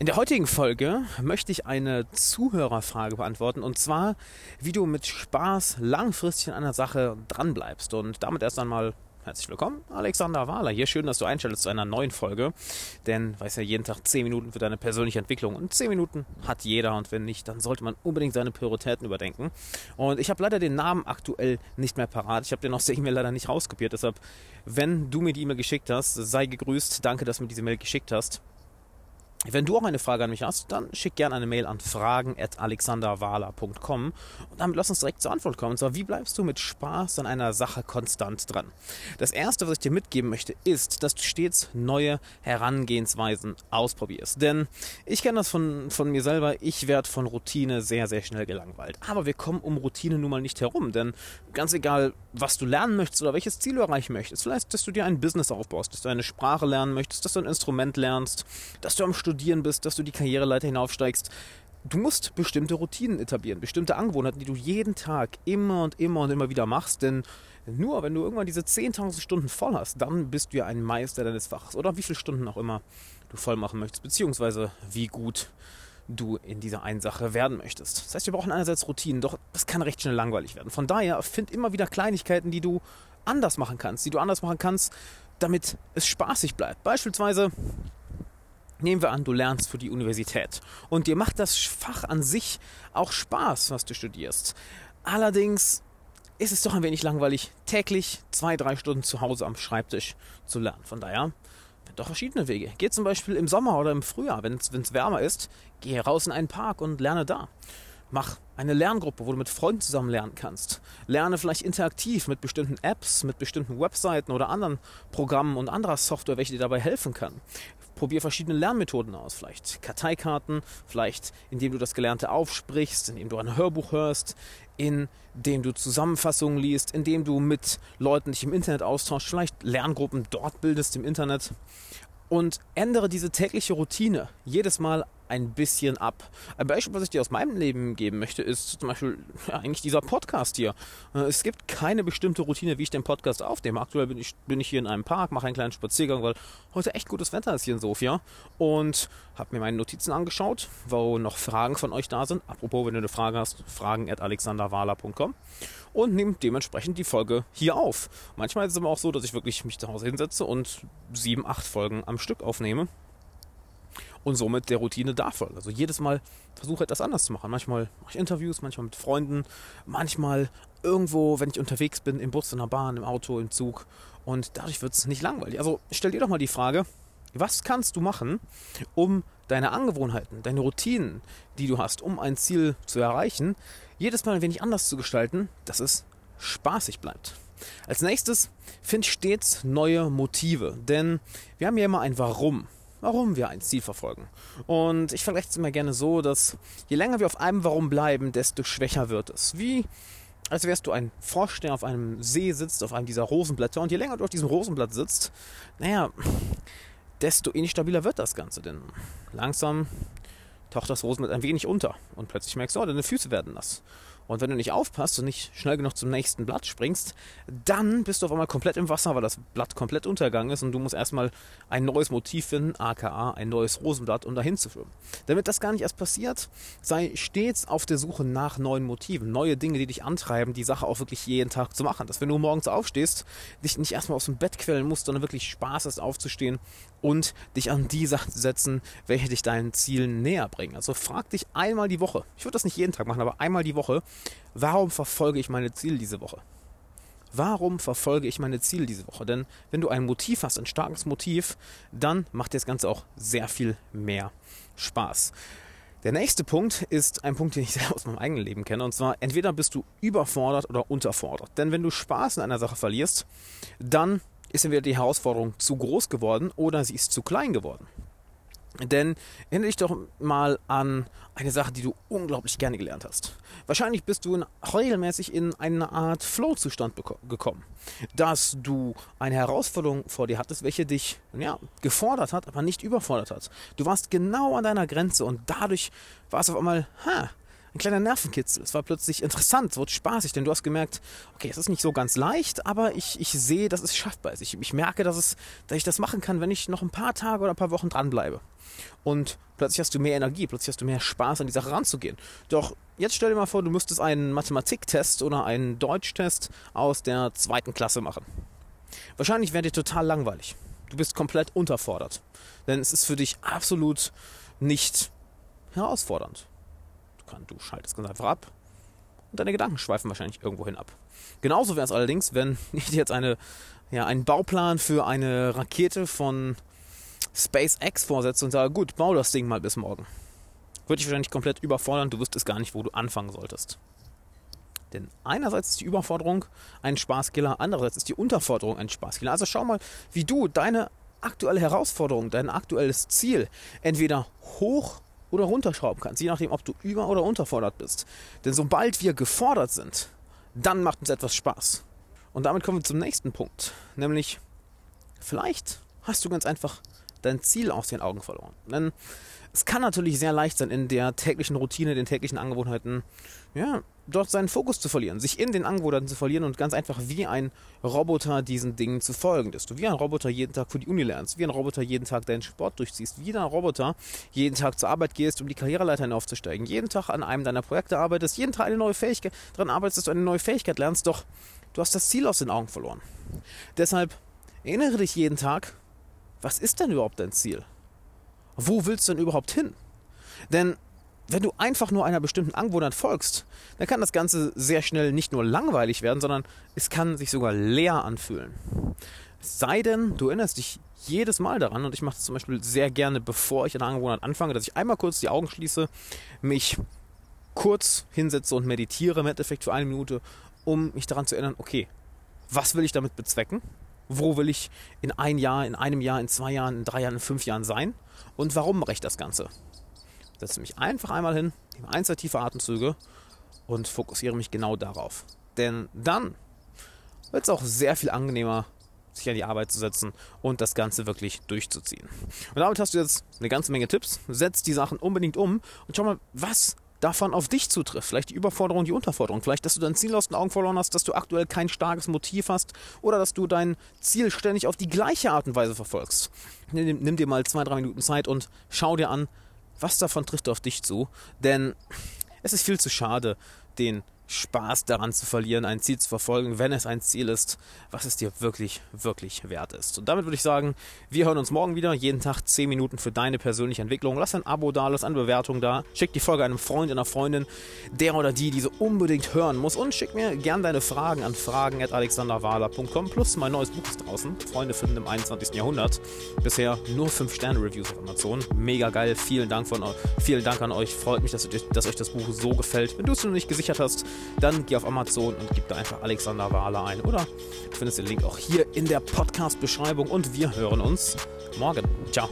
In der heutigen Folge möchte ich eine Zuhörerfrage beantworten und zwar, wie du mit Spaß langfristig an einer Sache dranbleibst. Und damit erst einmal herzlich willkommen, Alexander Wahler hier. Schön, dass du einschaltest zu einer neuen Folge, denn weiß ja jeden Tag 10 Minuten für deine persönliche Entwicklung und 10 Minuten hat jeder und wenn nicht, dann sollte man unbedingt seine Prioritäten überdenken. Und ich habe leider den Namen aktuell nicht mehr parat. Ich habe den aus der E-Mail leider nicht rauskopiert, deshalb, wenn du mir die E-Mail geschickt hast, sei gegrüßt. Danke, dass du mir diese Mail geschickt hast. Wenn du auch eine Frage an mich hast, dann schick gerne eine Mail an fragen.alexanderwala.com und damit lass uns direkt zur Antwort kommen. Und zwar, wie bleibst du mit Spaß an einer Sache konstant dran? Das erste, was ich dir mitgeben möchte, ist, dass du stets neue Herangehensweisen ausprobierst. Denn ich kenne das von, von mir selber, ich werde von Routine sehr, sehr schnell gelangweilt. Aber wir kommen um Routine nun mal nicht herum, denn ganz egal, was du lernen möchtest oder welches Ziel du erreichen möchtest, vielleicht, dass du dir ein Business aufbaust, dass du eine Sprache lernen möchtest, dass du ein Instrument lernst, dass du am Studieren Studieren bist, dass du die Karriereleiter hinaufsteigst. Du musst bestimmte Routinen etablieren, bestimmte Angewohnheiten, die du jeden Tag immer und immer und immer wieder machst. Denn nur wenn du irgendwann diese 10.000 Stunden voll hast, dann bist du ja ein Meister deines Fachs. Oder wie viele Stunden auch immer du voll machen möchtest, beziehungsweise wie gut du in dieser einen Sache werden möchtest. Das heißt, wir brauchen einerseits Routinen, doch das kann recht schnell langweilig werden. Von daher find immer wieder Kleinigkeiten, die du anders machen kannst, die du anders machen kannst, damit es spaßig bleibt. Beispielsweise Nehmen wir an, du lernst für die Universität und dir macht das Fach an sich auch Spaß, was du studierst. Allerdings ist es doch ein wenig langweilig, täglich zwei, drei Stunden zu Hause am Schreibtisch zu lernen. Von daher doch verschiedene Wege. Geh zum Beispiel im Sommer oder im Frühjahr, wenn es wärmer ist, geh raus in einen Park und lerne da. Mach eine Lerngruppe, wo du mit Freunden zusammen lernen kannst. Lerne vielleicht interaktiv mit bestimmten Apps, mit bestimmten Webseiten oder anderen Programmen und anderer Software, welche dir dabei helfen kann. Probier verschiedene Lernmethoden aus. Vielleicht Karteikarten, vielleicht indem du das Gelernte aufsprichst, indem du ein Hörbuch hörst, indem du Zusammenfassungen liest, indem du mit Leuten dich im Internet austauschst, vielleicht Lerngruppen dort bildest im Internet. Und ändere diese tägliche Routine jedes Mal ein bisschen ab. Ein Beispiel, was ich dir aus meinem Leben geben möchte, ist zum Beispiel ja, eigentlich dieser Podcast hier. Äh, es gibt keine bestimmte Routine, wie ich den Podcast aufnehme. Aktuell bin ich, bin ich hier in einem Park, mache einen kleinen Spaziergang, weil heute echt gutes Wetter ist hier in Sofia und habe mir meine Notizen angeschaut, wo noch Fragen von euch da sind. Apropos, wenn du eine Frage hast, fragen at alexanderwala.com und nehme dementsprechend die Folge hier auf. Manchmal ist es aber auch so, dass ich wirklich mich zu Hause hinsetze und sieben, acht Folgen am Stück aufnehme und somit der Routine darf. Also jedes Mal versuche etwas anders zu machen. Manchmal mache ich Interviews, manchmal mit Freunden, manchmal irgendwo, wenn ich unterwegs bin, im Bus, in der Bahn, im Auto, im Zug und dadurch wird es nicht langweilig. Also stell dir doch mal die Frage, was kannst du machen, um deine Angewohnheiten, deine Routinen, die du hast, um ein Ziel zu erreichen, jedes Mal ein wenig anders zu gestalten, dass es spaßig bleibt. Als nächstes find stets neue Motive, denn wir haben ja immer ein Warum warum wir ein Ziel verfolgen. Und ich vergleiche es immer gerne so, dass je länger wir auf einem Warum bleiben, desto schwächer wird es. Wie als wärst du ein Frosch, der auf einem See sitzt, auf einem dieser Rosenblätter. Und je länger du auf diesem Rosenblatt sitzt, naja, desto instabiler wird das Ganze. Denn langsam taucht das Rosenblatt ein wenig unter. Und plötzlich merkst du, oh, deine Füße werden nass. Und wenn du nicht aufpasst und nicht schnell genug zum nächsten Blatt springst, dann bist du auf einmal komplett im Wasser, weil das Blatt komplett untergegangen ist und du musst erstmal ein neues Motiv finden, aka ein neues Rosenblatt, um dahin zu schwimmen. Damit das gar nicht erst passiert, sei stets auf der Suche nach neuen Motiven, neue Dinge, die dich antreiben, die Sache auch wirklich jeden Tag zu machen. Dass wenn du morgens aufstehst, dich nicht erstmal aus dem Bett quälen musst, sondern wirklich Spaß hast aufzustehen und dich an die Sachen zu setzen, welche dich deinen Zielen näher bringen. Also frag dich einmal die Woche. Ich würde das nicht jeden Tag machen, aber einmal die Woche, warum verfolge ich meine Ziele diese Woche? Warum verfolge ich meine Ziele diese Woche? Denn wenn du ein Motiv hast, ein starkes Motiv, dann macht dir das Ganze auch sehr viel mehr Spaß. Der nächste Punkt ist ein Punkt, den ich sehr aus meinem eigenen Leben kenne. Und zwar, entweder bist du überfordert oder unterfordert. Denn wenn du Spaß in einer Sache verlierst, dann ist entweder die Herausforderung zu groß geworden oder sie ist zu klein geworden. Denn erinnere dich doch mal an eine Sache, die du unglaublich gerne gelernt hast. Wahrscheinlich bist du in, regelmäßig in eine Art Flow-Zustand gekommen, dass du eine Herausforderung vor dir hattest, welche dich ja, gefordert hat, aber nicht überfordert hat. Du warst genau an deiner Grenze und dadurch war es auf einmal, ha, ein kleiner Nervenkitzel. Es war plötzlich interessant, es wurde spaßig, denn du hast gemerkt, okay, es ist nicht so ganz leicht, aber ich, ich sehe, dass es schaffbar ist. Ich, ich merke, dass, es, dass ich das machen kann, wenn ich noch ein paar Tage oder ein paar Wochen dranbleibe. Und plötzlich hast du mehr Energie, plötzlich hast du mehr Spaß, an die Sache ranzugehen. Doch jetzt stell dir mal vor, du müsstest einen Mathematiktest oder einen Deutschtest aus der zweiten Klasse machen. Wahrscheinlich wäre dir total langweilig. Du bist komplett unterfordert. Denn es ist für dich absolut nicht herausfordernd. Du, kann, du schaltest ganz einfach ab und deine Gedanken schweifen wahrscheinlich irgendwohin ab. Genauso wäre es allerdings, wenn ich dir jetzt eine, ja, einen Bauplan für eine Rakete von SpaceX vorsetze und sage, gut, bau das Ding mal bis morgen. Würde dich wahrscheinlich komplett überfordern, du wüsstest gar nicht, wo du anfangen solltest. Denn einerseits ist die Überforderung ein Spaßkiller, andererseits ist die Unterforderung ein Spaßkiller. Also schau mal, wie du deine aktuelle Herausforderung, dein aktuelles Ziel entweder hoch oder runterschrauben kannst, je nachdem, ob du über- oder unterfordert bist. Denn sobald wir gefordert sind, dann macht uns etwas Spaß. Und damit kommen wir zum nächsten Punkt, nämlich vielleicht hast du ganz einfach dein Ziel aus den Augen verloren. Denn es kann natürlich sehr leicht sein, in der täglichen Routine, den täglichen Angewohnheiten, ja, dort seinen Fokus zu verlieren, sich in den Angewohnheiten zu verlieren und ganz einfach wie ein Roboter diesen Dingen zu folgen, dass du wie ein Roboter jeden Tag für die Uni lernst, wie ein Roboter jeden Tag deinen Sport durchziehst, wie ein Roboter jeden Tag zur Arbeit gehst, um die Karriereleiter hinaufzusteigen, jeden Tag an einem deiner Projekte arbeitest, jeden Tag eine neue Fähigkeit daran arbeitest, dass du eine neue Fähigkeit lernst, doch du hast das Ziel aus den Augen verloren. Deshalb erinnere dich jeden Tag, was ist denn überhaupt dein Ziel? Wo willst du denn überhaupt hin? Denn wenn du einfach nur einer bestimmten Angewohnheit folgst, dann kann das Ganze sehr schnell nicht nur langweilig werden, sondern es kann sich sogar leer anfühlen. Es sei denn, du erinnerst dich jedes Mal daran, und ich mache das zum Beispiel sehr gerne, bevor ich eine Angewohnheit anfange, dass ich einmal kurz die Augen schließe, mich kurz hinsetze und meditiere im Endeffekt für eine Minute, um mich daran zu erinnern, okay, was will ich damit bezwecken? Wo will ich in ein Jahr, in einem Jahr, in zwei Jahren, in drei Jahren, in fünf Jahren sein? Und warum mache ich das Ganze? Setze mich einfach einmal hin, nehme ein, zwei tiefe Atemzüge und fokussiere mich genau darauf. Denn dann wird es auch sehr viel angenehmer, sich an die Arbeit zu setzen und das Ganze wirklich durchzuziehen. Und damit hast du jetzt eine ganze Menge Tipps. Setz die Sachen unbedingt um und schau mal, was davon auf dich zutrifft. Vielleicht die Überforderung, die Unterforderung. Vielleicht, dass du dein Ziel aus den Augen verloren hast, dass du aktuell kein starkes Motiv hast oder dass du dein Ziel ständig auf die gleiche Art und Weise verfolgst. Nimm, nimm dir mal zwei, drei Minuten Zeit und schau dir an, was davon trifft auf dich zu. Denn es ist viel zu schade, den Spaß daran zu verlieren, ein Ziel zu verfolgen, wenn es ein Ziel ist, was es dir wirklich, wirklich wert ist. Und damit würde ich sagen, wir hören uns morgen wieder, jeden Tag 10 Minuten für deine persönliche Entwicklung. Lass ein Abo da, lass eine Bewertung da, schick die Folge einem Freund, einer Freundin, der oder die diese unbedingt hören muss und schick mir gern deine Fragen an fragen.alexanderwahler.com plus mein neues Buch ist draußen, Freunde finden im 21. Jahrhundert. Bisher nur 5 Sterne Reviews auf Amazon. Mega geil, vielen Dank, von, vielen Dank an euch, freut mich, dass, dass euch das Buch so gefällt. Wenn du es noch nicht gesichert hast, dann geh auf Amazon und gib da einfach Alexander Wahler ein. Oder du findest den Link auch hier in der Podcast-Beschreibung und wir hören uns morgen. Ciao.